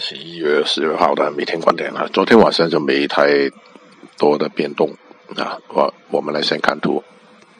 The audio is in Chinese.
十一月十二号的每天观点啊昨天晚上就没太多的变动啊我我们来先看图。